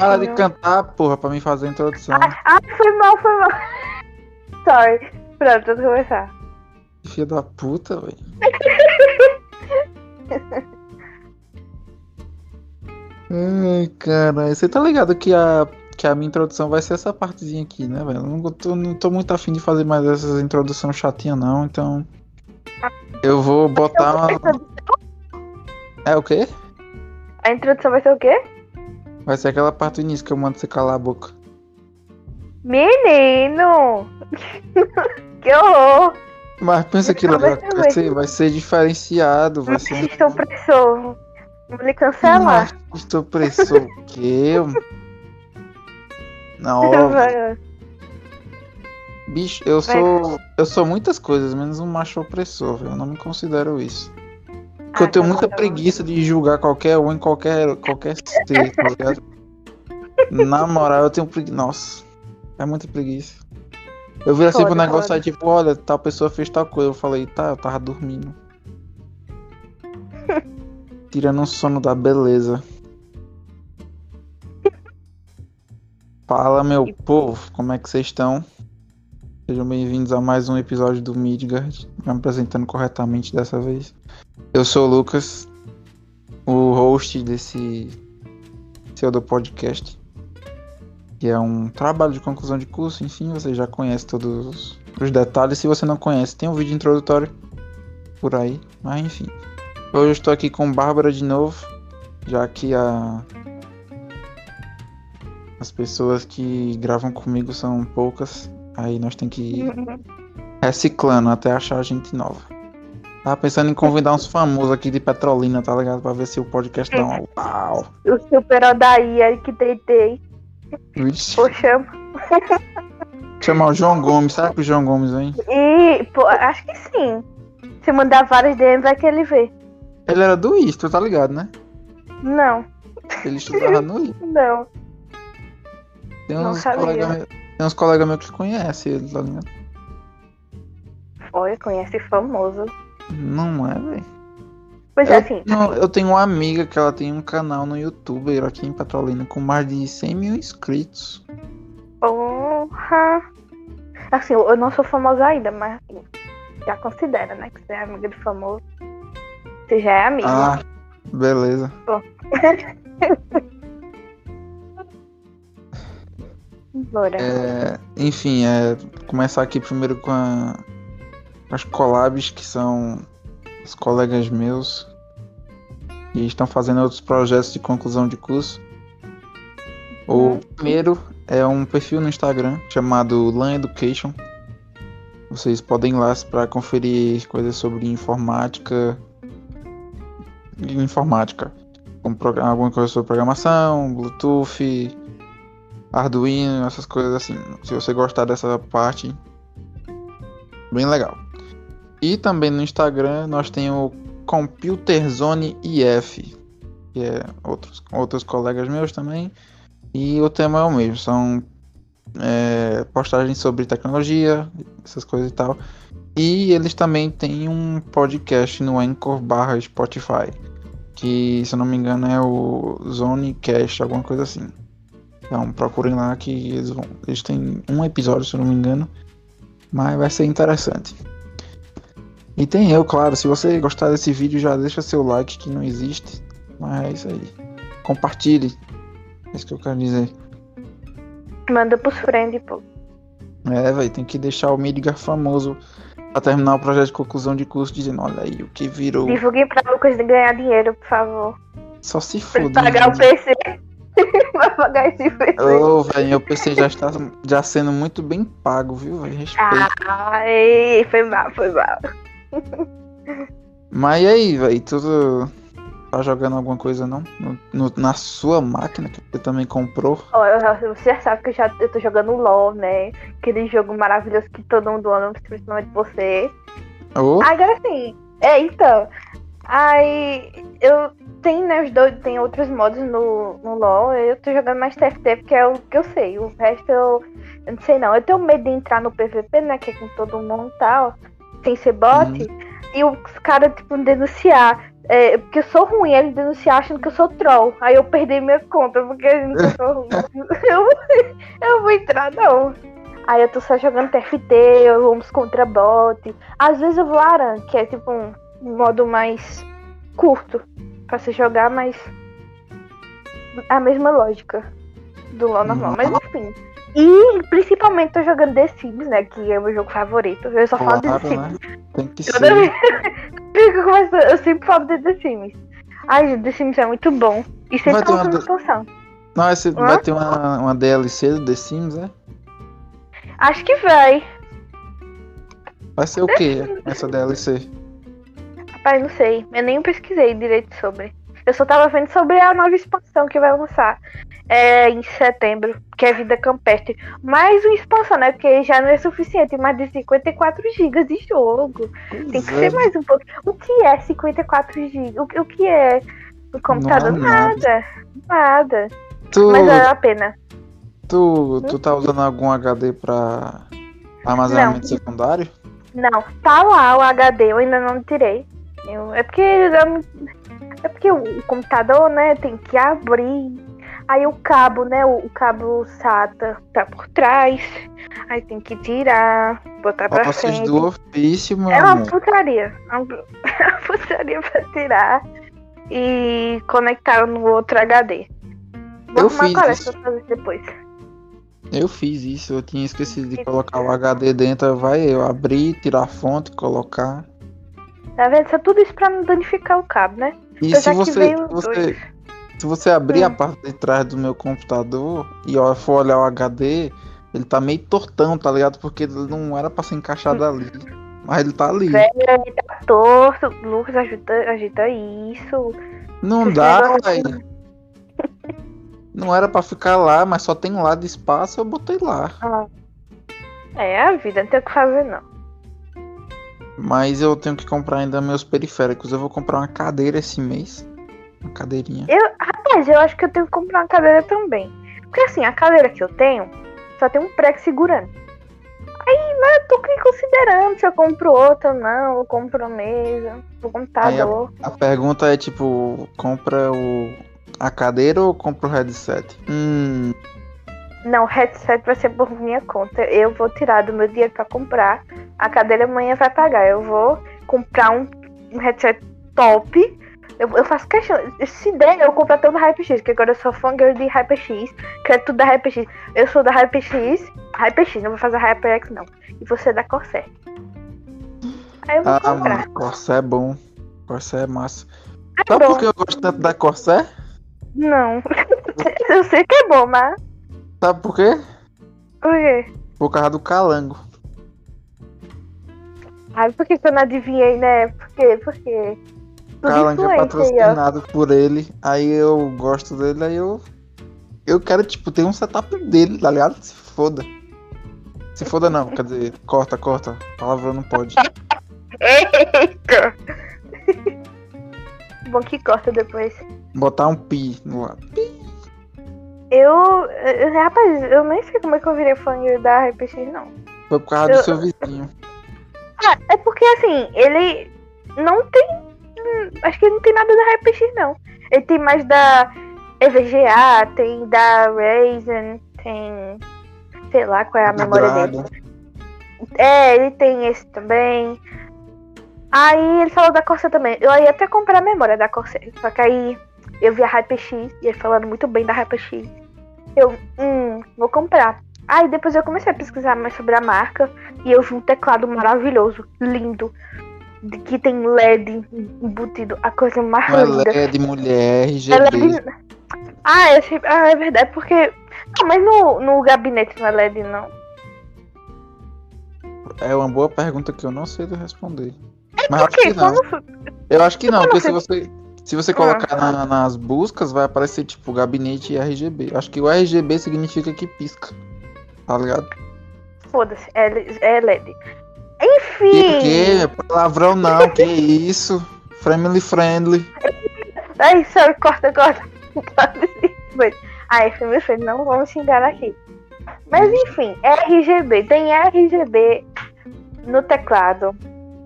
Para de cantar, porra, pra mim fazer a introdução. Ah, ah, foi mal, foi mal. Sorry. Pronto, vamos começar. Filha da puta, velho. Ai, cara, você tá ligado que a, que a minha introdução vai ser essa partezinha aqui, né, velho? Não tô, não tô muito afim de fazer mais essas introduções chatinhas, não, então. Eu vou botar uma. É o quê? A introdução vai ser o quê? Vai ser aquela parte do início que eu mando você calar a boca. Menino! que horror! Mas pensa que vai ser vai ser, diferenciado, vai ser. Machista opressor. Vou lhe cancelar. Machista opressor o quê? Não, bicho, eu sou. Eu sou muitas coisas, menos um macho opressor. Eu não me considero isso. Porque Ah, eu tenho tá muita bom. preguiça de julgar qualquer um em qualquer, qualquer ser, tá ligado? Na moral, eu tenho preguiça. Nossa, é muita preguiça. Eu vi assim pro negócio foda. aí, tipo, olha, tal pessoa fez tal coisa. Eu falei, tá, eu tava dormindo. Tirando um sono da beleza. Fala, meu povo, como é que vocês estão? Sejam bem-vindos a mais um episódio do Midgard. Me apresentando corretamente dessa vez. Eu sou o Lucas, o host desse pseudo podcast, que é um trabalho de conclusão de curso. Enfim, você já conhece todos os detalhes. Se você não conhece, tem um vídeo introdutório por aí. Mas enfim. Hoje eu estou aqui com Bárbara de novo, já que a as pessoas que gravam comigo são poucas. Aí nós tem que ir reciclando até achar gente nova. Tava pensando em convidar uns famosos aqui de Petrolina, tá ligado? Pra ver se o podcast dá um uau. O super Odaí aí que tentei. Vixe, Pô, chama. chamar o João Gomes, será que o João Gomes vem? E, pô, acho que sim. Se mandar vários DM, vai que ele vê. Ele era do ISTO, tá ligado, né? Não, Ele estudava no ISTO. não. Tem Não uns sabia. colegas meus tem uns colegas meus que conhecem ele, tá ligado? Olha, conhece famoso. Não é, velho. Pois é, Eu, assim. não, eu tenho uma amiga que ela tem um canal no YouTube aqui em Petrolina com mais de 100 mil inscritos. Porra. Assim, eu não sou famosa ainda, mas assim, já considera, né? Que você é amiga de famoso. Você já é amiga. Ah, beleza. Bora. É, enfim, é, começar aqui primeiro com, a- as collabs, que são os colegas meus que estão fazendo outros projetos de conclusão de curso. O Uhum. primeiro é um perfil no Instagram chamado Lan Education. Vocês podem ir lá para conferir coisas sobre informática. Informática. Alguma coisa sobre programação, Bluetooth, Arduino, essas coisas assim. Se você gostar dessa parte, bem legal. E também no Instagram nós temos o Computer Zone IF, que é outros, outros colegas meus também. E o tema é o mesmo, são é, postagens sobre tecnologia, essas coisas e tal. E eles também têm um podcast no Anchor barra Spotify, que se eu não me engano é o Zonecast, alguma coisa assim. Então procurem lá que eles vão. Eles têm um episódio, se eu não me engano. Mas vai ser interessante. E tem eu, claro. Se você gostar desse vídeo, já deixa seu like que não existe. Mas é isso aí. Compartilhe. É isso que eu quero dizer. Manda pros friends, pô. É, velho, tem que deixar o Midgar famoso pra terminar o projeto de conclusão de curso dizendo, olha aí o que virou. Divulguem pra Lucas ganhar dinheiro, por favor. Só se foda. pagar o PC. Vai pagar esse PC. Ô, velho, meu PC já está já sendo muito bem pago, viu, velho? Respeito. Ai, foi mal, foi mal. Mas e aí, velho? Tu tá jogando alguma coisa não? No- no- na sua máquina que você também comprou? Você já sabe que eu, já, eu tô jogando LOL, né? Aquele jogo maravilhoso que todo mundo ama, principalmente você. Ô, Agora sim. É, então. Aí eu tenho, né, os dois, tem outros modos no, no LoL. Eu tô jogando mais TFT porque é o que eu sei. O resto eu, eu não sei não. Eu tenho medo de entrar no PVP, né? Que é com todo mundo e tal, sem ser bot. E os caras, tipo, denunciar. É, porque eu sou ruim, eles denunciam achando que eu sou troll. Aí eu perdi minha conta, porque eu sou ruim. eu, eu vou entrar, não. Aí eu tô só jogando TFT, eu vamos contra bot. Às vezes eu vou Aran, que é tipo um modo mais curto pra se jogar, mas a mesma lógica do LoL normal. Mas enfim. E principalmente tô jogando The Sims, né? Que é o meu jogo favorito. Eu só falo Claro, de The Sims. né? Tem que Toda ser. vez eu, sempre falo de The Sims. Ai, The Sims é muito bom. E sempre tá uma expansão. Não, esse Hã? vai ter uma, uma DLC do The Sims, né? Acho que vai. Vai ser o quê? Essa DLC? Rapaz, não sei. Eu nem pesquisei direito sobre. Eu só tava vendo sobre a nova expansão que vai lançar é, em setembro, que é Vida Campestre. Mais uma expansão, né? Porque já não é suficiente. Mais de 54 GB de jogo. Tem que é. ser mais um pouco. O que é 54 GB? O, o que é? O computador? Não nada. nada. Nada. Tu, Mas vale a pena. tu, tu tá usando algum HD pra armazenamento secundário? Não, tá lá o HD, eu ainda não tirei. Eu- é porque eu- é porque o computador, né, tem que abrir. Aí o cabo, né, o, o cabo SATA tá por trás. Aí tem que tirar, botar pra frente. do ofício, meu É uma putaria. É uma putaria pra tirar e conectar no outro HD. Vou Eu fiz isso. pra fazer depois. Eu fiz isso, eu tinha esquecido de colocar o HD dentro. Vai eu abrir, tirar a fonte, colocar. Tá vendo? Só tudo isso pra não danificar o cabo, né? E se você, você, se você abrir a Hum. parte de trás do meu computador e for olhar o HD, ele tá meio tortão, tá ligado? Porque ele não era pra ser encaixado ali. Mas ele tá ali. Velho, ele tá torto. Lucas, ajuda, ajuda isso. Não Esse dá, velho. Não era pra ficar lá, mas só tem lá de espaço, eu botei lá. É a vida, não tem o que fazer, não. Mas eu tenho que comprar ainda meus periféricos. Eu vou comprar uma cadeira esse mês. Uma cadeirinha. Eu, rapaz, eu acho que eu tenho que comprar uma cadeira também. Porque assim, a cadeira que eu tenho só tem um prego segurando. Aí, né, eu tô considerando se eu compro outra ou não, eu compro a mesa, o computador. A pergunta é tipo, compra o a cadeira ou compra o headset? Hum, Não, o headset vai ser por minha conta. Eu vou tirar do meu dinheiro pra comprar. A cadeira amanhã vai pagar. Eu vou comprar um, um headset top. Eu, eu faço questão. Se der, eu compro até o da HyperX, que agora eu sou fangirl de HyperX. Quero tudo da HyperX. Eu sou da HyperX. HyperX, não vou fazer HyperX, não. E você é da Corsair. Aí eu vou ah, comprar. mano, Corsair é bom. Corsair é massa. É Sabe bom. por que eu gosto tanto da Corsair? Não. eu sei que é bom, mas. Sabe por quê? Por quê? Por causa do calango. Ai, por que, eu não adivinhei, né? Por quê? Por quê? Calango é influente aí, patrocinado por ele. Aí eu gosto dele, aí eu. Eu quero, tipo, ter um setup dele, tá ligado? Se foda. Se foda não, quer dizer, corta, corta. Palavra não pode. Eita! Bom que corta depois. Botar um pi no lado. Eu, eu- Rapaz, eu nem sei como é que eu virei fã da RPX, não. Foi por causa Eu- do seu vizinho. Ah, é porque assim, ele não tem. Acho que ele não tem nada da RPX, não. Ele tem mais da EVGA, tem da Ryzen, tem. Sei lá qual é a memória dele. É, ele tem esse também. Aí ele falou da Corsair também. Eu ia até comprar a memória da Corsair. Só que aí eu vi a HyperX e ele falando muito bem da HyperX. Eu, hum, vou comprar. Aí depois eu comecei a pesquisar mais sobre a marca e eu vi um teclado maravilhoso, lindo, de- que tem LED embutido, a coisa mais é linda. LED, mulher, É RGB. LED. Ah, ah, é verdade, porque. Não, mas no, no gabinete não é LED, não. É uma boa pergunta que eu não sei responder. É Mas acho porque que não. quando. Eu acho que não, porque se você, se você Ah. colocar na- nas buscas, vai aparecer tipo gabinete RGB. Acho que o RGB significa que pisca. Tá ligado? Foda-se, é, é LED. Que Enfim! que? Palavrão não, que isso? Family friendly. Ai, sorry, corta, corta. Ai, filme feio, não vamos xingar aqui. Mas enfim, RGB. Tem RGB no teclado.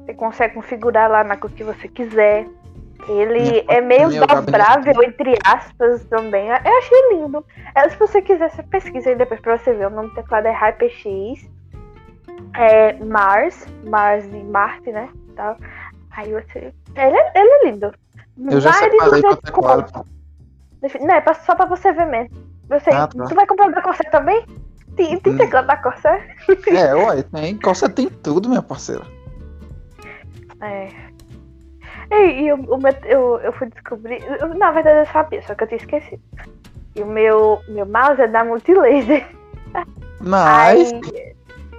Você consegue configurar lá na cor que você quiser. Ele é meio gabinete. dobrável, entre aspas, também. Eu achei lindo. É, se você quiser, você pesquisa aí depois pra você ver. O nome do teclado é HyperX. É Mars. Mars de Marte, né? Tal. Aí você. Ele é, ele é lindo. Eu já Vai separei meu teclado. Não, é só pra você ver mesmo. Você, Ah, tá. Tu vai comprar o da Corsair também? Tem, tem Hum. teclado da Corsair? É, ué, tem. Você tem tudo, minha parceira. É. E, e meu, eu, eu fui descobrir. eu- na verdade eu sabia, só que eu tinha esquecido. E o meu, meu mouse é da Multilaser. Nice.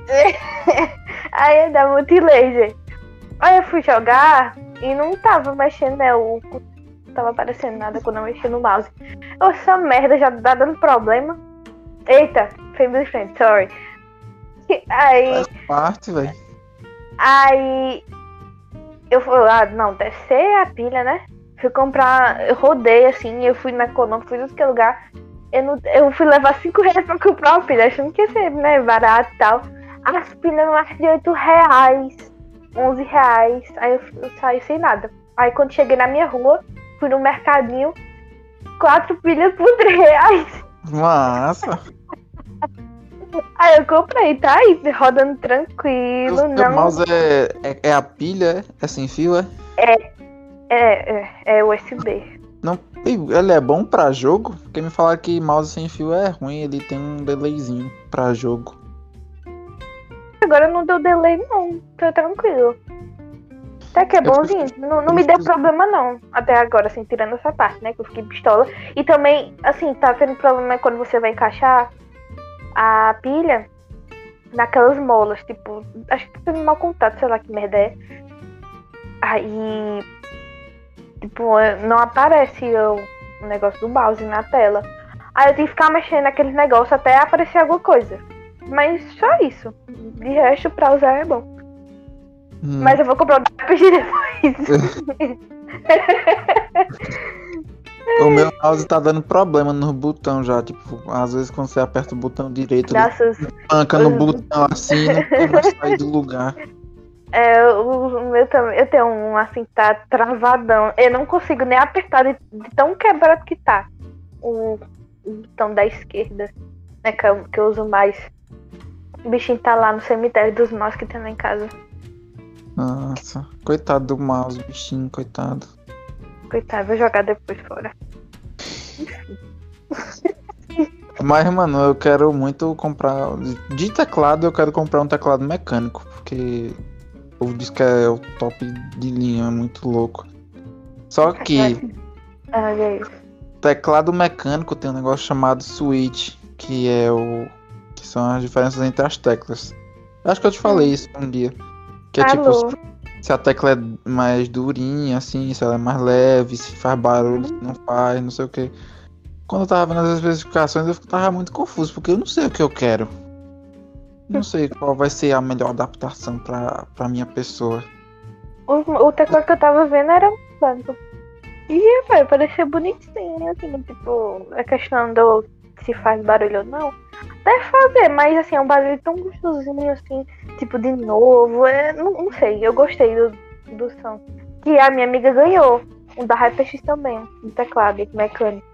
Aí, aí é da Multilaser. Aí eu fui jogar e não tava mexendo, né? O, não tava aparecendo nada quando eu mexi no mouse. Essa merda já tá dando problema. Eita, family friend, sorry. Aí. Faz parte, velho. Aí eu fui lá, não, deve ser a pilha, né? Fui comprar, eu rodei assim, eu fui na econômica, fui em tudo lugar. Eu, não, eu fui levar 5 reais pra comprar uma pilha, achando que ia ser, né, barato e tal. As pilhas mais de 8 reais, 11 reais. Aí eu, eu saí sem nada. Aí quando cheguei na minha rua, fui no mercadinho, quatro pilhas por 3 reais. Massa. Aí eu comprei, tá aí, rodando tranquilo, O não. mouse é, é, é a pilha, é? É sem fio, é? É, é, é USB. Não, ele é bom pra jogo? Porque me falaram que mouse sem fio é ruim, ele tem um delayzinho pra jogo. Agora não deu delay, não. Tô tranquilo. Até que é bonzinho. Não, não me deu problema, não. Até agora, assim, tirando essa parte, né? Que eu fiquei pistola. E também, assim, tá tendo problema quando você vai encaixar a pilha naquelas molas. Tipo, acho que tendo mau contato, sei lá que merda é. Aí. Tipo, não aparece o, negócio do mouse na tela. Aí eu tive que ficar mexendo naquele negócio até aparecer alguma coisa. Mas só isso. De resto, pra usar é bom. Hum, Mas eu vou comprar o RPG depois. O meu mouse tá dando problema no botão já. Tipo, às vezes quando você aperta o botão direito, Nossa, panca no botão assim, não tem mais sair do lugar. é, o meu também. Eu tenho um assim, tá travadão. Eu não consigo nem apertar de, de tão quebrado que tá. O, botão da esquerda. Né, que, eu, que eu uso mais. O bichinho tá lá no cemitério dos nós que tem lá em casa. Nossa, coitado do mouse, bichinho, coitado. Coitado, vou jogar depois fora. Mas, mano, eu quero muito comprar. De teclado, eu quero comprar um teclado mecânico, porque o diz que é o top de linha, é muito louco. Só que Olha aí. teclado mecânico tem um negócio chamado switch, que é o. que são as diferenças entre as teclas. Acho que eu te falei isso um dia. Que é tipo, Alô. Se a tecla é mais durinha, assim, se ela é mais leve, se faz barulho, se não faz, não sei o que. Quando eu tava vendo as especificações, eu tava muito confuso, porque eu não sei o que eu quero. Não sei qual vai ser a melhor adaptação pra, pra minha pessoa. O, o teclado que eu tava vendo era branco. E vai parecer bonitinho, assim, tipo, a questão do se faz barulho ou não. Deve fazer, mas assim, é um barulho tão gostosinho, assim, tipo, de novo. É, não, não sei, eu gostei do, do som. Que a minha amiga ganhou. Um da HyperX também, um teclado mecânico.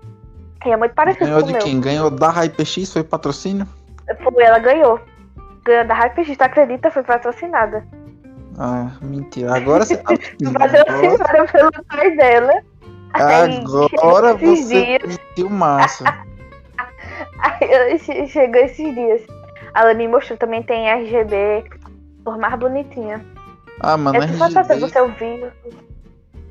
E é muito parecido Ganhou com o de meu. quem? Ganhou da HyperX? Foi patrocínio? Foi, ela ganhou. Ganhou da HyperX, tu acredita? Foi patrocinada. Ah, mentira. Agora você. Agora, Patrocinada pelo pai dela. Aí, agora esses você dias- mentiu massa. Aí che- chegou esses dias. Ela me mostrou também tem RGB por mais bonitinha. Ah, mano, É só pra RGB, você ouvir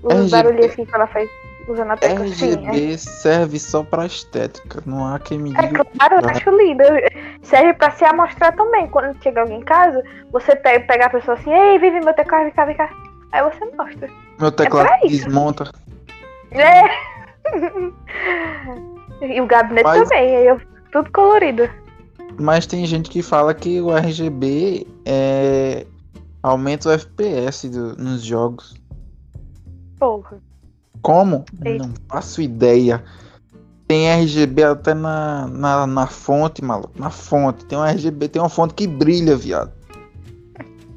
os RGB. barulhinhos assim que ela faz usando a tecla. Sim, RGB serve só pra estética. Não há quem me é, é diga. claro, eu acho lindo. Serve pra se amostrar também. Quando chega alguém em casa, você pe- pega a pessoa assim, ei, vive meu teclado, vem cá, vem cá. Aí você mostra. Meu teclado pra isso. desmonta. É. e o gabinete Mas- também, aí eu, tudo colorido. Mas tem gente que fala que o RGB é... aumenta o FPS do- nos jogos. Porra. Como? Não faço ideia. Tem RGB até na, na, na fonte, maluco. Na fonte. Tem um RGB, tem uma fonte que brilha, viado.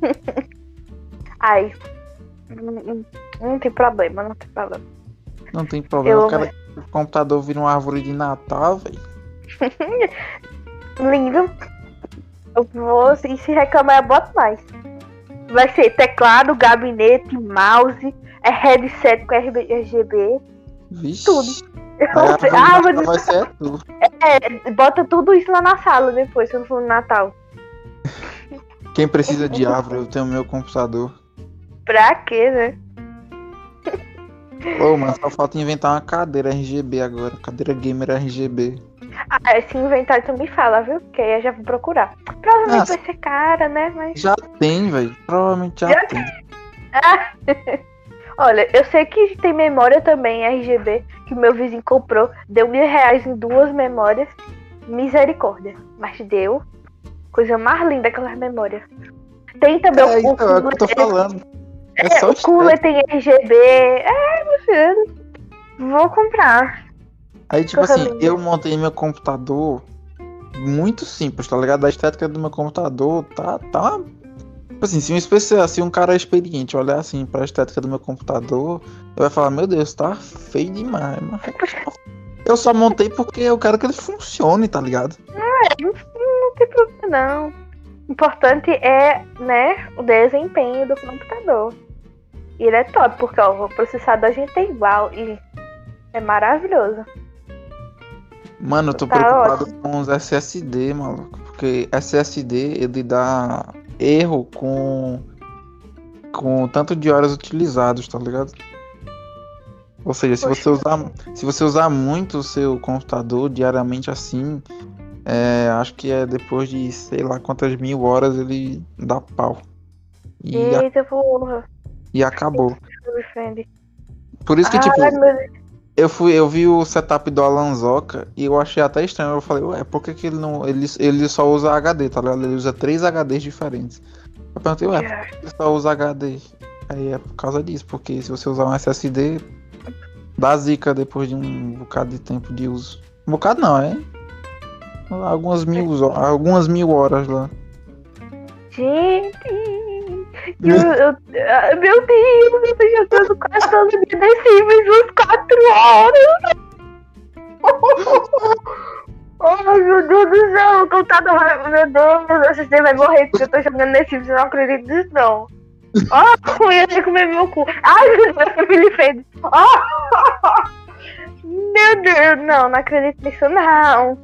Ai. Não, não tem problema, não tem problema. Não tem problema. Eu- O cara o computador vira uma árvore de Natal, velho. Lindo. Eu vou, e se reclamar, eu boto mais. Vai ser teclado, gabinete, mouse, é headset com RGB. Vixe. Tudo. Eu Aí vou a ser- árvore ah, mas vai ser tu. é, bota tudo isso lá na sala depois, quando for no Natal. Quem precisa de árvore, eu tenho meu computador. Pra quê, né? Ô, mano, só falta inventar uma cadeira RGB agora. Cadeira gamer RGB. Ah, se inventar, tu me fala, viu? Que aí eu já vou procurar. Provavelmente Nossa. vai ser cara, né? Mas. Já tem, velho. Provavelmente já, Já tem. Olha, eu sei que tem memória também RGB que o meu vizinho comprou. Deu mil reais em duas memórias. Misericórdia. Mas deu. Coisa mais linda aquelas memórias. Tem também É, o, então, é o que eu tô falando. É, é, o cooler tem RGB. É, meu filho. Vou comprar. Aí, tipo assim, eu montei meu computador muito simples, tá ligado? A estética do meu computador tá. tá tipo assim, se um, especial, se um cara experiente olhar assim pra estética do meu computador, ele vai falar: Meu Deus, tá feio demais. Mas eu só montei porque eu quero que ele funcione, tá ligado? Não tem problema, não. O importante é, né, o desempenho do computador. E ele é top, porque ó, o processador a gente tem igual e é maravilhoso. Mano, eu tô Tá preocupado com os SSD, maluco. Porque SSD ele dá erro com. com o tanto de horas utilizados, tá ligado? Ou seja, se você usar, se você usar muito o seu computador diariamente assim, é, acho que é depois de sei lá quantas mil horas ele dá pau. E, a- Eita, porra. E acabou. Por isso que, tipo, meu Deus. Eu fui, eu vi o setup do Alanzoca e eu achei até estranho. Eu falei, ué, por que, que ele não. Ele, ele só usa HD, tá ligado? Ele usa três HDs diferentes. Eu perguntei, ué, por que ele só usa HD? Aí é por causa disso, porque se você usar um SSD, dá zica depois de um bocado de tempo de uso. Um bocado não, é? Algumas mil, algumas mil horas lá. Gente. Eu, eu, meu Deus, eu tô jogando quase todo dia The Sims umas 4 horas. Oh, meu Deus do céu, o computador. Meu Deus, SSD vai morrer porque eu tô jogando Sims, eu não acredito nisso, não. Oh, eu ia ter que comer meu cu. Ai, meu Deus, que ele fez. Oh, meu Deus, não, não acredito nisso, não.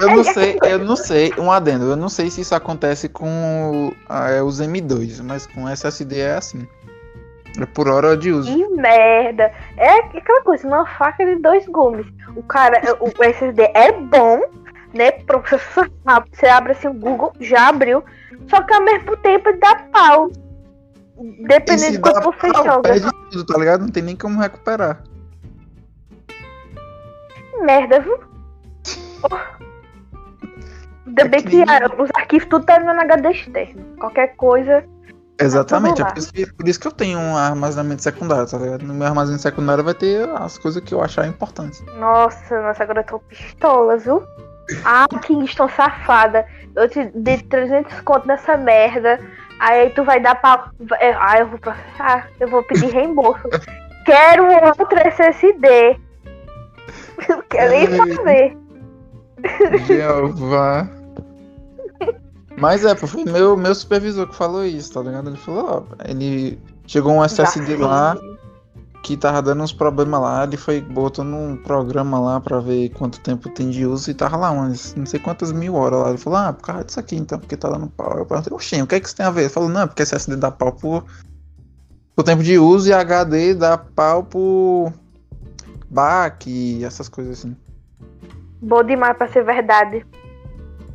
Eu não sei, eu não sei, um adendo, eu não sei se isso acontece com ah, é, os M2, mas com SSD é assim. É por hora de uso. Que merda. É aquela coisa, uma faca de dois gumes. O cara, o SSD é bom, né? Processa rápido. Você abre assim o Google, já abriu. Só que ao mesmo tempo ele dá pau. Dependendo de quanto você pau, joga. perde tudo, tá ligado? Não tem nem como recuperar. Merda, viu? Ainda É bem que que ah, os arquivos tudo tá no HD externo. Qualquer coisa. Exatamente, é lá. por isso, que, por isso que eu tenho um armazenamento secundário, tá ligado? No meu armazenamento secundário vai ter as coisas que eu achar importantes. Nossa, nossa, agora eu tô pistola, viu? Ah, Kingston safada. Eu te dei 300 conto nessa merda. Aí tu vai dar pau. é, Ah, eu vou processar. Eu vou pedir reembolso. Quero outro SSD. Não quero nem Ai. Jeová. Mas é, foi meu, meu supervisor que falou isso, tá ligado? Ele falou, ó, ele chegou um SSD lá que tava dando uns problemas lá, ele foi botou num programa lá pra ver quanto tempo tem de uso e tava lá umas não sei quantas mil horas lá. Ele falou, ah, por causa disso aqui então, porque tá dando pau. Eu perguntei, oxê, o que é que isso tem a ver? Ele falou, não, é porque SSD dá pau por, por tempo de uso e HD dá pau por back e essas coisas assim. Bom demais pra ser verdade.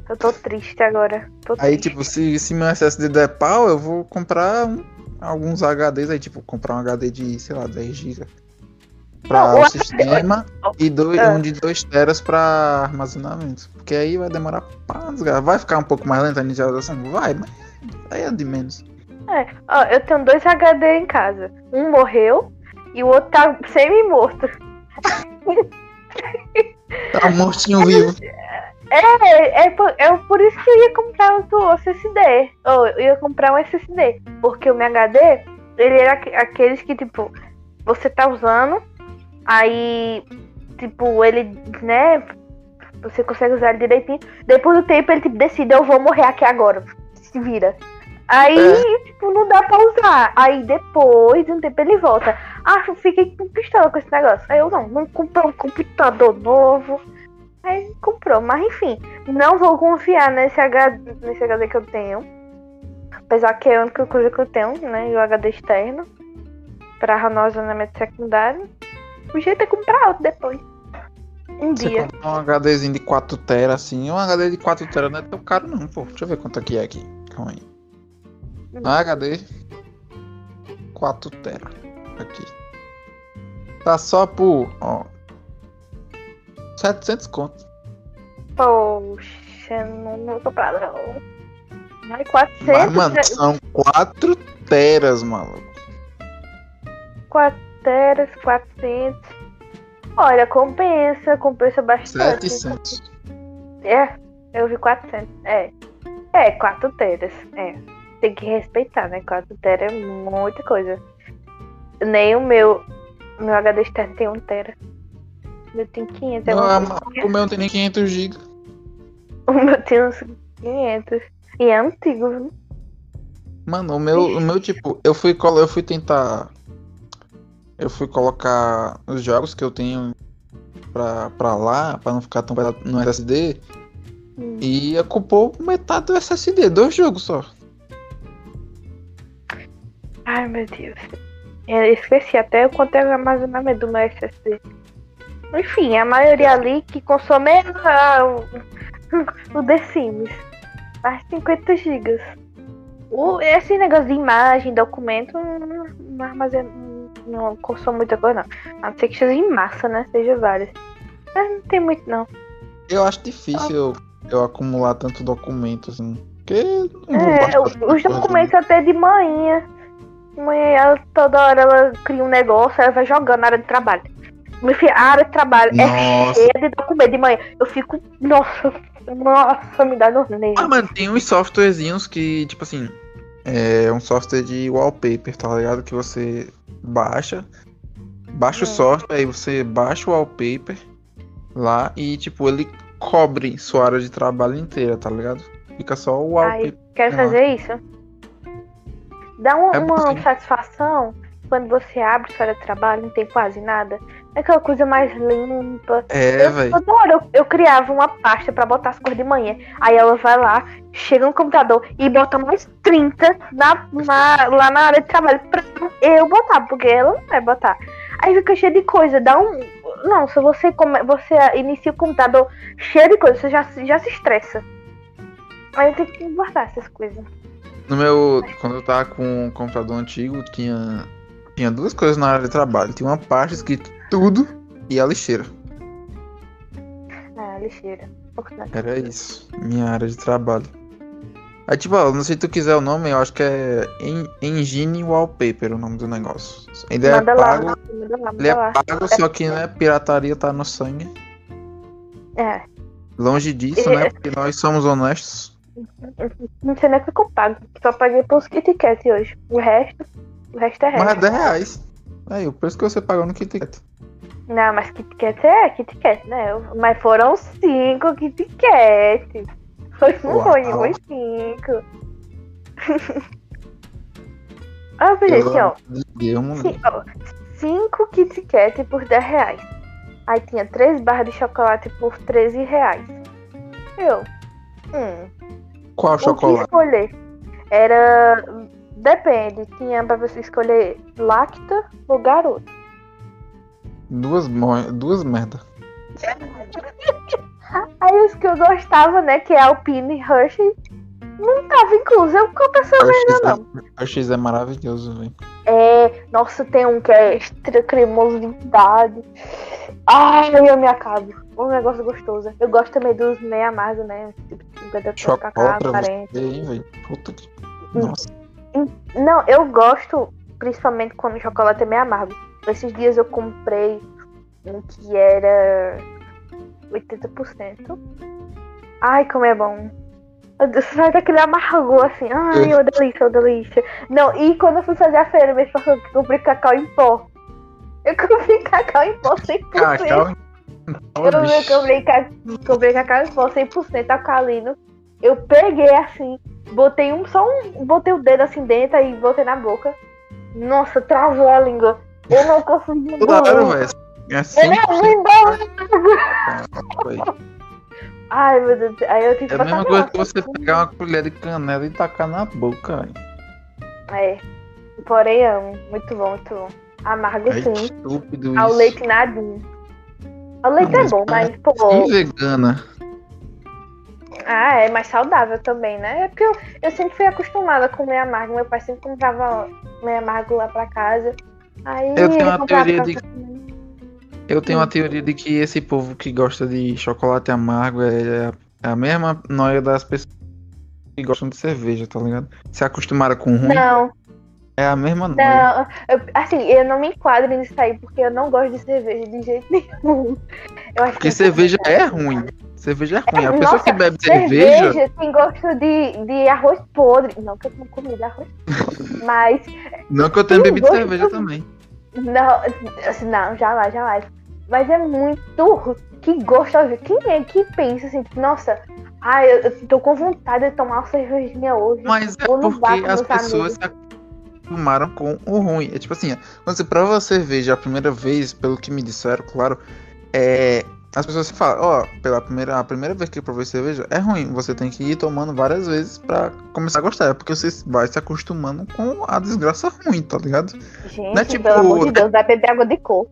Eu tô triste agora. Tô Aí, triste. tipo, se, se meu SSD der pau, eu vou comprar um- alguns HDs aí, tipo, comprar um HD de, sei lá, 10 GB pra Não, o o sistema e dois, Ah. um de 2 teras pra armazenamento. Porque aí vai demorar pra desgastar. Vai ficar um pouco mais lenta a inicialização? Vai, mas aí é de menos. Ó, eu tenho dois HD em casa. Um morreu e o outro tá semi-morto. Tá mortinho vivo. É, é, por, é por isso que eu ia comprar outro SSD. Ou eu ia comprar um SSD. Porque o meu HD ele era aque- aqueles que, tipo, você tá usando, aí, tipo, ele, né, você consegue usar ele direitinho. Depois do tempo ele, tipo, decide, eu vou morrer aqui agora. Se vira. Aí, É. tipo, não dá pra usar. Aí depois de um tempo ele volta. Ah, eu fiquei com pistola com esse negócio. Aí eu não, vamos comprar um computador novo. Aí comprou, mas enfim, não vou confiar nesse HD, nesse HD que eu tenho. Apesar que é a única coisa que eu tenho, né? E o HD externo. Pra armazenamento secundário. O jeito é comprar outro depois. Um Você dia. um HDzinho de 4 TB assim, um HD de 4 TB não é tão caro não, pô. Deixa eu ver quanto aqui é aqui. Calma aí. Um HD 4 TB aqui. Tá só por, ó, 700 conto. Poxa, não, não vou comprar não. Ai, 400. Mas, mano, são 4 teras, maluco. 4 teras, 400. Olha, compensa, compensa bastante. 700. É, eu vi 400. É. É, 4 teras. É. Tem que respeitar, né? 4 teras é muita coisa. Nem o meu. Meu HD externo tem 1 tera. O meu tem 500. é Não, a- coisa. o meu não tem nem 500 GB. O meu tem uns 500. E é antigo, viu? Mano, o meu, o meu tipo, eu fui, eu fui tentar. Eu fui colocar os jogos que eu tenho pra, pra lá, pra não ficar tão pesado no SSD. Hum. E ocupou metade do SSD, dois jogos só. Ai, meu Deus. Eu esqueci até o quanto é o armazenamento do meu SSD. Enfim, a maioria ali que consome é ah, o, o The Sims. Mais 50 GB. O, esse negócio de imagem, documento, não, não armazena, não consome muita coisa, não. A não ser que seja em massa, né? Seja várias. Mas não tem muito, não. Eu acho difícil eu, eu acumular tanto documento assim. Porque É, os coisa, documentos até de manhã. Toda hora ela cria um negócio, ela vai jogando na área de trabalho. Meu filho, a área de trabalho é Nossa. cheia de documento de manhã. Eu fico, nossa, nossa, me dá dor nervo. Ah, mano, tem uns softwarezinhos que, tipo assim, é um software de wallpaper, tá ligado? Que você baixa, baixa o Hum. software, aí você baixa o wallpaper lá e, tipo, ele cobre sua área de trabalho inteira, tá ligado? Fica só o Ai, wallpaper. quero Ah. fazer isso. Dá uma, É uma bom. satisfação quando você abre sua área de trabalho, não tem quase nada. É aquela coisa mais limpa. É, Eu- velho. Toda hora eu, eu criava uma pasta pra botar as coisas de manhã. Aí ela vai lá, chega no computador e bota mais 30 na, na- lá na área de trabalho pra eu botar, porque ela não vai botar. Aí fica cheio de coisa, dá um. Não, se você, come, você inicia o computador cheio de coisa, você já, se- já se estressa. Aí eu tenho que guardar essas coisas. No meu. Quando eu tava com um computador antigo, tinha. Tinha duas coisas na área de trabalho. Tinha uma parte escrito tudo e a lixeira. Ah, lixeira. Era isso. Minha área de trabalho. Aí, tipo, ó, não sei se tu quiser o nome, eu acho que é En- Engine Wallpaper o nome do negócio. Ele é lá, pago, manda lá, ele é lá. pago, só que, né, pirataria tá no sangue. É, Longe disso, né, porque nós somos honestos. Não sei nem o que eu pago. Só paguei pelos Kit Kat hoje. O resto, o resto é Mas é resto. 10 reais. Aí, o preço que você pagou no Kit Kat. Não, mas Kit Kat é Kit Kat, né? Mas foram cinco Kit Kat. Foi, não Uau. foi, foi cinco. ah, eu falei assim, ó. Um... Cinco Kit Kat por 10 reais. Aí tinha três barras de chocolate por 13 reais. Eu. Hum. Qual O que chocolate? escolher? Era. Depende. Tinha pra você escolher Lacta ou Garoto. Duas, mo- duas merda. Aí os que eu gostava, né? Que é Alpine e Hershey. Não tava incluso. Eu comprei essa merda, não. X é maravilhoso, velho. É. Nossa, tem um que é extra cremosidade. Ai, eu me acabo. Um negócio gostoso. Eu gosto também dos meia amargo, né? Tipo 50 Chocolate kkk, pra 40. você. Puta que... Hum. Nossa. Não, eu gosto, principalmente quando o chocolate é meio amargo. Esses dias eu comprei um que era 80%. Ai, como é bom. Sai daquele amargor assim. Ai, ô delícia, ô delícia. Não, e quando eu fui fazer a feira, passado, eu comprei cacau em pó. Eu comprei cacau em pó 100%. Cacau. Eu, eu comprei, ca- comprei cacau em pó 100% alcalino. Eu peguei assim, botei um, só um, botei o dedo assim dentro e botei na boca. Nossa, travou a língua. Eu não consegui Toda hora, velho. É assim. Eu não velho. Ai, meu Deus. Aí eu tive É a que mesma coisa que você pegar uma colher de canela e tacar na boca, velho. É. Porém, amo. Muito bom, muito bom. Amargo É sim. estúpido Ao isso. leite nadinho. O leite Não, é bom, mas, pô. Sim, vegana. Ah, é mais saudável também, né? É porque eu, eu sempre fui acostumada a comer amargo. Meu pai sempre comprava meio amargo lá pra casa. Aí Eu tenho uma teoria de-. Eu tenho uma teoria de que esse povo que gosta de chocolate amargo é é a mesma noia das pessoas que gostam de cerveja, tá ligado? Se acostumaram com ruim, Não, é a mesma noia. não. Eu- assim, eu não me enquadro nisso aí, porque eu não gosto de cerveja de jeito nenhum. Eu acho Porque que cerveja é ruim. Cerveja é ruim. A pessoa Nossa, que bebe cerveja, Cerveja tem gosto de, de arroz podre. Não que eu não comi de arroz podre. Mas, não que eu tenha bebido cerveja também. não, assim, não, jamais, jamais. Mas é muito. Que gostoso. Quem é que pensa assim, tipo, nossa, ai, eu, eu tô com vontade de tomar uma cervejinha hoje. Mas é porque as pessoas se acostumaram com o ruim. É tipo assim, quando você prova a cerveja a primeira vez, pelo que me disseram, claro, é. As pessoas falam, ó, pela primeira, a primeira vez que eu provei cerveja, é ruim. Você tem que ir tomando várias vezes pra começar a gostar. É porque você vai se acostumando com a desgraça ruim, tá ligado? Gente, Não é tipo- pelo amor de Deus, vai beber água de coco.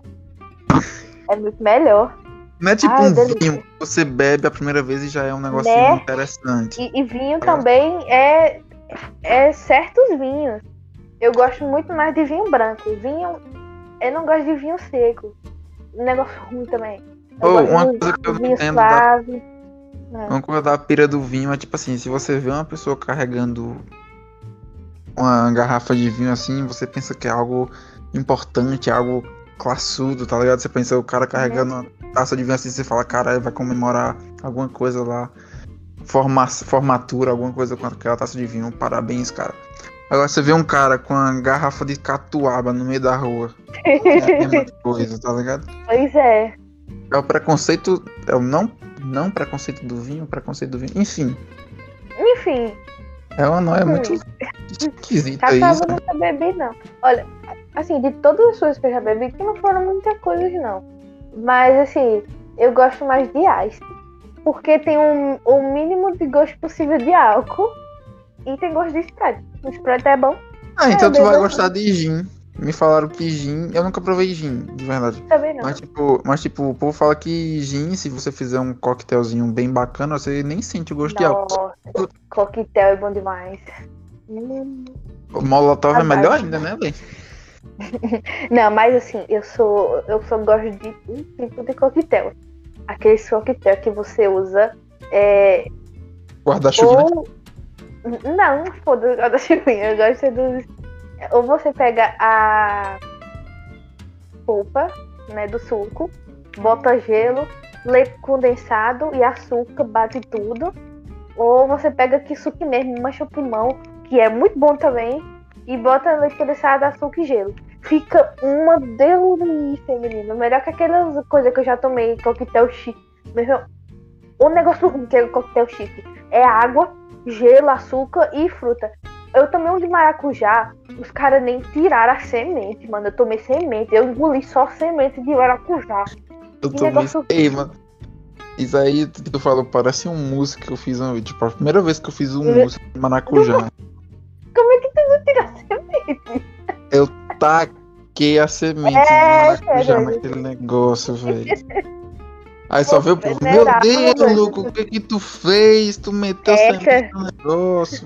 É muito melhor. Não é tipo Ai, um delícia. vinho que você bebe a primeira vez e já é um negocinho Né? interessante. E, e vinho também é, é certos vinhos. Eu gosto muito mais de vinho branco. Vinho. Eu não gosto de vinho seco. Um negócio ruim também. Eu gosto uma de coisa que eu não entendo da suave. Uma coisa da pira do vinho é tipo assim, se você vê uma pessoa carregando uma garrafa de vinho assim, você pensa que é algo importante, algo classudo, tá ligado? Você pensa o cara carregando uma taça de vinho assim, você fala, cara, vai comemorar alguma coisa lá, forma, formatura, alguma coisa com aquela taça de vinho, parabéns, cara. Agora você vê um cara com uma garrafa de catuaba no meio da rua, é a mesma coisa, tá ligado? Pois é. É o preconceito, é o não, não preconceito do vinho, preconceito do vinho, enfim. Enfim, É uma noia Hum. muito esquisita cacau isso. eu nunca bebi, não. Olha, assim, de todas as coisas que eu já bebi, que não foram muitas coisas, não. Mas, assim, eu gosto mais de ice. Porque tem um, o mínimo de gosto possível de álcool. E tem gosto de Sprite. O Sprite é bom Ah, então É, tu vai gostar de gin. Me falaram que gin. Eu nunca provei gin, de verdade. também não. Mas tipo, mas tipo, o povo fala que gin, se você fizer um coquetelzinho bem bacana, você nem sente o gosto de álcool. Nossa, coquetel é bom demais. O molotov é melhor ainda, né, velho? Não, mas assim, eu sou. Eu só gosto de um tipo de coquetel. Aquele coquetel que você usa é. Guarda-chuva. Ou. Não, foda-se, guarda-chuvinha. Eu gosto dos. Ou você pega a polpa, né, do suco, bota gelo, leite condensado e açúcar, bate tudo. Ou você pega que suco mesmo, mancha o pulmão, que é muito bom também, e bota leite condensado, açúcar e gelo. Fica uma delícia, menino. Melhor que aquelas coisas que eu já tomei, coquetel chique. Meu o negócio ruim que é o coquetel chique é água, gelo, açúcar e fruta. Eu tomei um de maracujá, os caras nem tiraram a semente, mano. Eu tomei semente, eu engoli só semente de maracujá. Eu que tô negócio- Ei, mano. Isso aí que tu falou, parece um mousse que eu fiz um. Tipo, a primeira vez que eu fiz um Uhum. mousse de maracujá. Como é que tu não tira a semente? Taquei a semente É, no maracujá sério. naquele negócio, velho. Aí só veio o povo, meu Deus, velho. Luco, o que que tu fez? Tu meteu É, semente no negócio.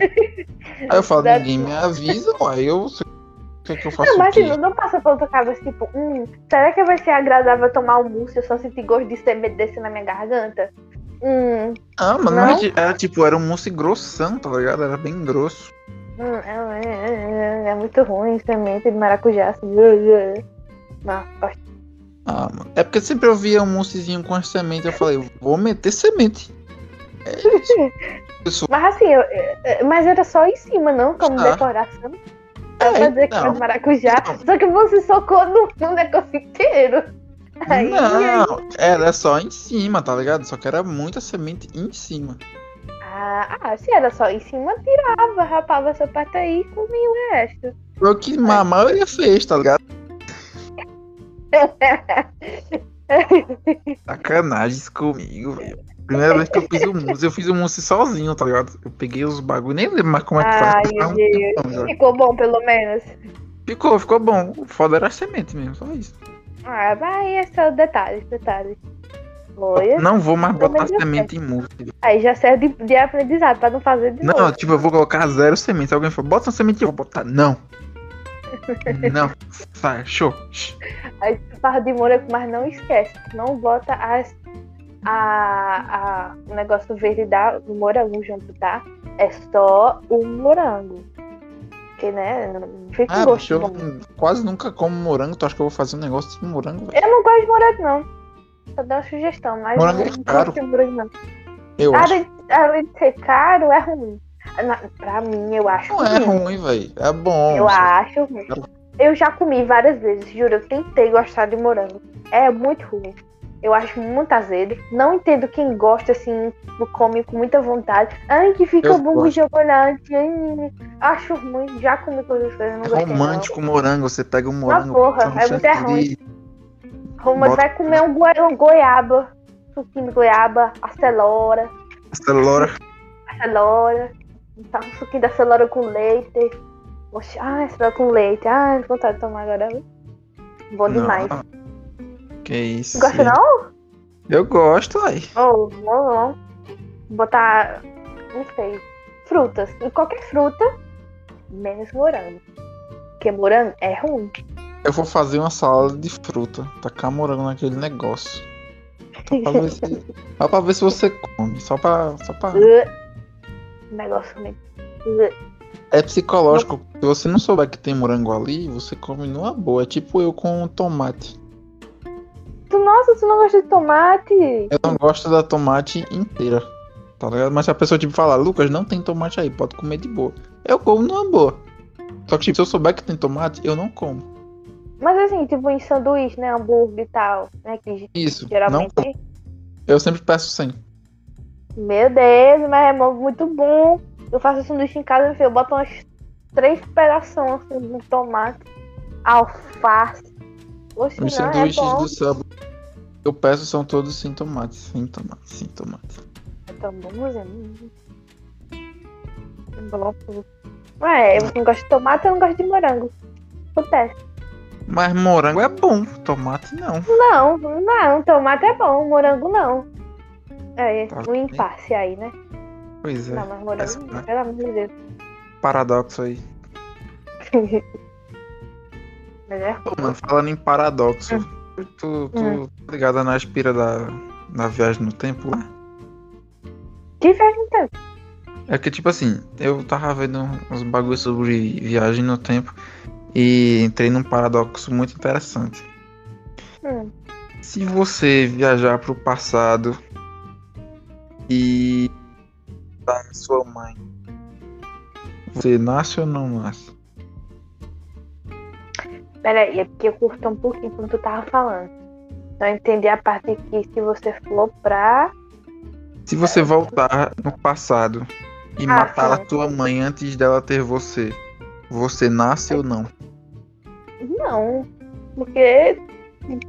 Aí eu falo, ninguém me avisa, aí eu sei o que que eu faço Não, mas assim, não passa pela tua cabeça, tipo, hum, será que vai ser agradável tomar um mousse e eu só sentir gosto de semente descer na minha garganta? Hum, Ah, mano, Não? mas era tipo, era um mousse grossão, tá ligado? Era bem grosso. hum, é, é, é, é muito ruim semente de maracujá. Assim. Gosto. Ah, mano. É porque sempre eu via um moussezinho com as sementes, eu falei, vou meter semente. É isso. Mas assim, eu- eu- mas era só em cima, não? Como Tá. decoração. É, Pra dizer que então. era de maracujá. Não. Só que você socou no, no negócio inteiro. Aí, Não, era só em cima, tá ligado? Só que era muita semente em cima. Ah, ah, se era só em cima, tirava, rapava essa parte aí e comia o resto. Foi o que a maioria fez, tá ligado? Sacanagem comigo, velho. Primeira vez que eu fiz o mousse, eu fiz o mousse sozinho, tá ligado? Eu peguei os bagulho, nem lembro mais como é que faz. Ai, faz meu Deus. Ficou bom, pelo menos. Ficou, ficou bom. O foda era a semente mesmo, só isso. Ah, vai, é só detalhes, detalhes. Olha, Não vou mais botar semente em mousse. aí já serve de, de aprendizado, pra não fazer de Não, novo. tipo, eu vou colocar zero semente. Alguém falou, bota uma semente, eu vou botar. Não. Não. Sai, show. Aí tu de morango, mas não esquece, não bota as, a, a, o negócio verde da, do morango junto, tá? É só o morango. Porque, né, não fica Ah, gosto eu bom. quase nunca como morango. Tu acha que eu vou fazer um negócio de morango, velho? Eu não gosto de morango, não. Só dou uma sugestão, mas Morango não, é não caro. gosto de morango, não. Eu acho. Além, além de ser caro, é ruim. Pra mim, eu acho Não é ruim. ruim, velho. É bom. Eu acho ruim. Eu já comi várias vezes, juro. Eu tentei gostar de morango. É muito ruim. Eu acho muito azedo. Não entendo quem gosta, assim, come com muita vontade. Ai, que fica Eu bom gosto. chocolate. Ai, acho ruim. Já comi coisas que eu não É gostei, romântico morango. Você pega um Uma morango. porra, bota no é muito não. Romance Bota- vai comer um, goi um goiaba. Suquinho de goiaba, acelora. Acelora. Acelora. Tá um suquinho da acelora com leite. Oxe, ai, acelora com leite. Ai, vontade de tomar agora. Bom Não. demais. Que isso. Gosta não? Eu gosto, aí. Oh, bom, bom. Botar, não sei, frutas. E qualquer fruta, menos morango. Porque morango é ruim. Eu vou fazer uma salada de fruta. Tacar morango naquele negócio. Só pra ver se, só pra ver se você come. Só pra. Só pra... Uh, negócio. Uh, É psicológico. Se você não souber que tem morango ali, você come numa boa. É tipo eu com tomate. Tu, nossa, tu não gosta de tomate? Eu não gosto da tomate inteira. Tá ligado? Mas se a pessoa tipo falar, Lucas, não tem tomate aí, pode comer de boa. Eu como numa boa. Só que tipo, se eu souber que tem tomate, eu não como. Mas assim, tipo em sanduíche, né? Hambúrguer e tal. Né? Que Isso. Não geralmente. como. Eu sempre peço sem. Meu Deus, mas é muito bom. Eu faço sanduíche em casa, filho, eu boto umas três pedaços assim de tomate, alface. Oxe, Os não, é sanduíches bom. do que eu peço são todos sem tomate. Sem tomate, sem tomate. É tão bonzinho. Bom. Ué, eu não gosto de tomate, eu não gosto de morango. Acontece. Mas morango é bom, tomate não. Não, não, tomate é bom, morango não. É, Tá um impasse aí, né? Pois é. Não, mas morango essa- não, pelo amor de Deus. Paradoxo aí. Mas é Pô, mano, falando em paradoxo, Hum. tu, tu tá ligada na aspira da, da viagem no tempo lá? que faz um tempo. É que, tipo assim, eu tava vendo uns bagulhos sobre viagem no tempo e entrei num paradoxo muito interessante. Hum. Se você viajar pro passado e da sua mãe, você nasce ou não nasce? Peraí, é porque eu curto um pouquinho quando tu tava falando. Então eu entendi a parte que se você for pra. Se você voltar no passado e Ah, matar sim. a tua mãe antes dela ter você, você nasce ou não? Não. Porque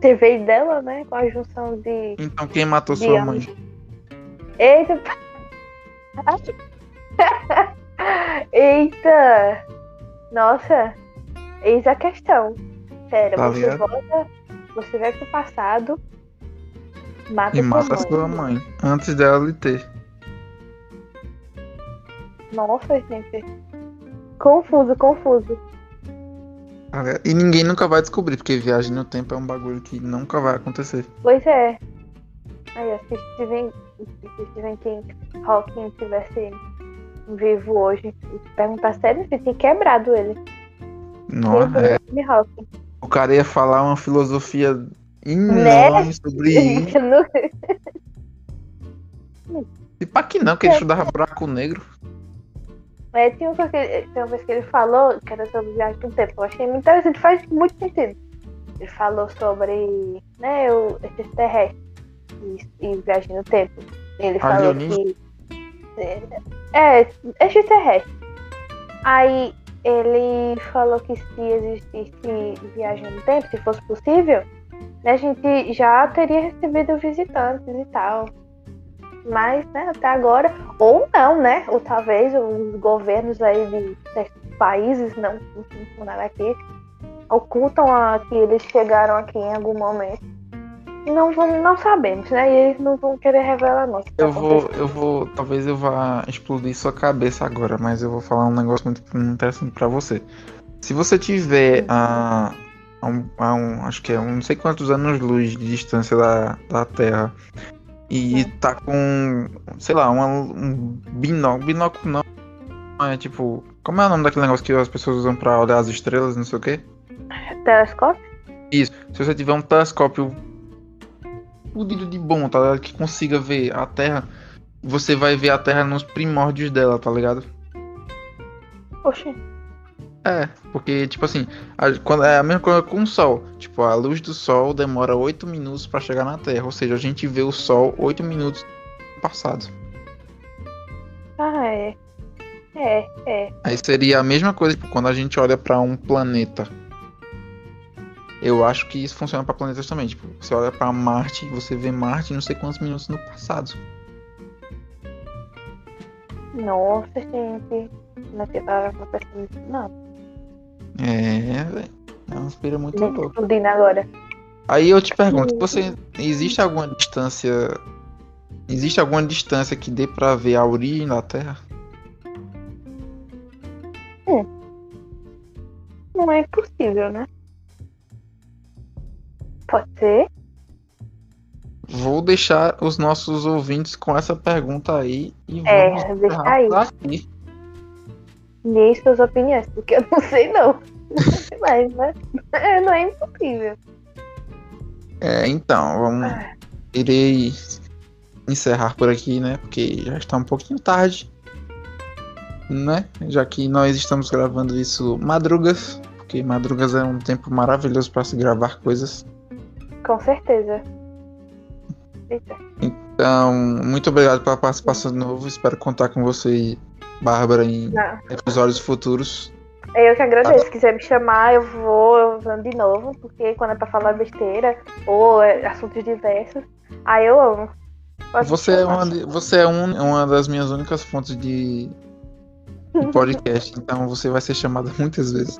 TV dela, né? Com a junção de. Então quem matou De sua ambos. mãe? Eita! Eita! Nossa! Eis a questão. Sério, Tá você ligado? volta, você vai pro passado, mata E sua mata mãe. sua mãe antes dela lhe ter. Nossa, gente. Confuso, confuso. tá? E ninguém nunca vai descobrir, porque viagem no tempo é um bagulho que nunca vai acontecer. Pois é. Aí, se Steven, se Stephen King Hawking tivesse vivo hoje perguntar sério, eu tinha quebrado ele. Não, Ele é, Stephen o cara ia falar uma filosofia Né? enorme sobre isso. E pra que não, que ele estudava buraco negro. É, tinha uma, que ele, vez que ele falou, que era sobre viagem no tempo. Eu achei muito interessante, faz muito sentido. Ele falou sobre né, o extraterrestre e, e viagem no tempo. Ele falou que. É, extraterrestre. Aí ele falou que se existisse viagem no tempo, se fosse possível, né, a gente já teria recebido visitantes e tal. Mas, né, até agora, ou não, né? Ou talvez os governos aí de certos países, não, não aqui, ocultam a, que eles chegaram aqui em algum momento. E não, vão, não sabemos, né? E eles não vão querer revelar não. Eu vou, eu vou, talvez eu vá explodir sua cabeça agora, mas eu vou falar um negócio muito interessante para você. Se você tiver a, a, um, a um, acho que é um, não sei quantos anos luz de distância da, da Terra e hum. tá com, sei lá, uma, um binóculo, binóculo não, é tipo, como é o nome daquele negócio que as pessoas usam para olhar as estrelas, não sei o quê? Telescópio? Isso. Se você tiver um telescópio fudido de bom, tá ligado? Que consiga ver a Terra, você vai ver a Terra nos primórdios dela, tá ligado? Oxi. É, porque, tipo assim, a, quando, é a mesma coisa com o Sol. Tipo, a luz do Sol demora 8 minutos para chegar na Terra. Ou seja, a gente vê o Sol 8 minutos passado. Ah, é. É, é. Aí seria a mesma coisa tipo, quando a gente olha para um planeta. Eu acho que isso funciona para planetas também. Tipo, você olha para Marte, você vê Marte não sei quantos minutos no passado. Nossa, gente. Não tinha parado pensando nisso, não. É, velho. É uma inspira muito louca. Agora. Aí eu te pergunto, você existe alguma distância. Existe alguma distância que dê para ver a origem da Terra? Hum. Não é impossível, né? Pode ser. Vou deixar os nossos ouvintes com essa pergunta aí e é, vamos deixa aí. Aqui. Dê suas opiniões, porque eu não sei não. Mas, né? Não é impossível. É, então, vamos. Ah. Irei encerrar por aqui, né? Porque já está um pouquinho tarde. Né? Já que nós estamos gravando isso madrugas. Porque madrugas é um tempo maravilhoso para se gravar coisas. Com certeza. Eita. Então, muito obrigado pela participação de novo. Espero contar com você, Bárbara, em Não. episódios futuros. Eu que agradeço. Se quiser me chamar, eu vou, eu vou de novo, porque quando é pra falar besteira ou é assuntos diversos, aí eu amo. você é, uma, você é um, uma das minhas únicas fontes de, de podcast, então você vai ser chamada muitas vezes.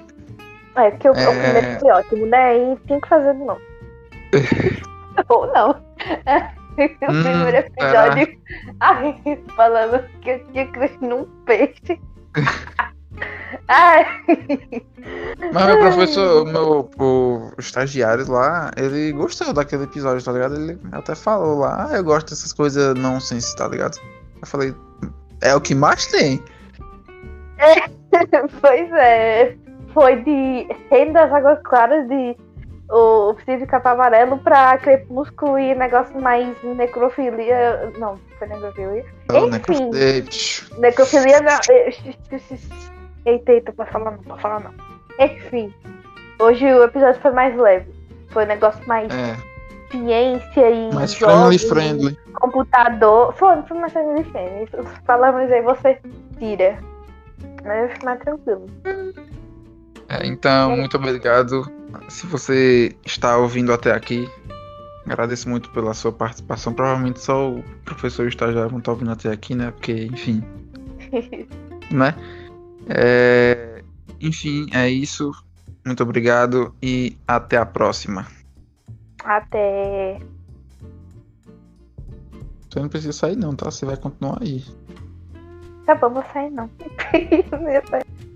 É, porque o, é... o primeiro foi ótimo, né? E tem que fazer de novo. Ou não. o hum, primeiro episódio ai, falando que eu tinha crush num peixe. Ai. Mas meu professor, o meu o estagiário lá, ele gostou daquele episódio, tá ligado? Ele até falou lá, ah, eu gosto dessas coisas nonsense, tá ligado? Eu falei, é o que mais tem. É, pois é. Foi de Reino das Águas Claras de o Preciso Capa Amarelo pra Crepúsculo e negócio mais necrofilia. Não, foi necrofilia. Não, Enfim. Necrofilia, necrofilia não. Eita, eita, pode falar não, pode falar não. Enfim. Hoje o episódio foi mais leve. Foi um negócio mais é. ciência e. Mais friendly, friendly. Computador. Foi, foi mais friendly friendly. Os palavras aí você tira. Mas eu fico mais tranquilo. É, então, muito obrigado. Se você está ouvindo até aqui, agradeço muito pela sua participação. Provavelmente só o professor e o estagiário não está ouvindo até aqui, né? Porque, enfim. né? É... Enfim, é isso. Muito obrigado e até a próxima. Até. Você não precisa sair não, tá? Você vai continuar aí. Tá bom, vou sair não.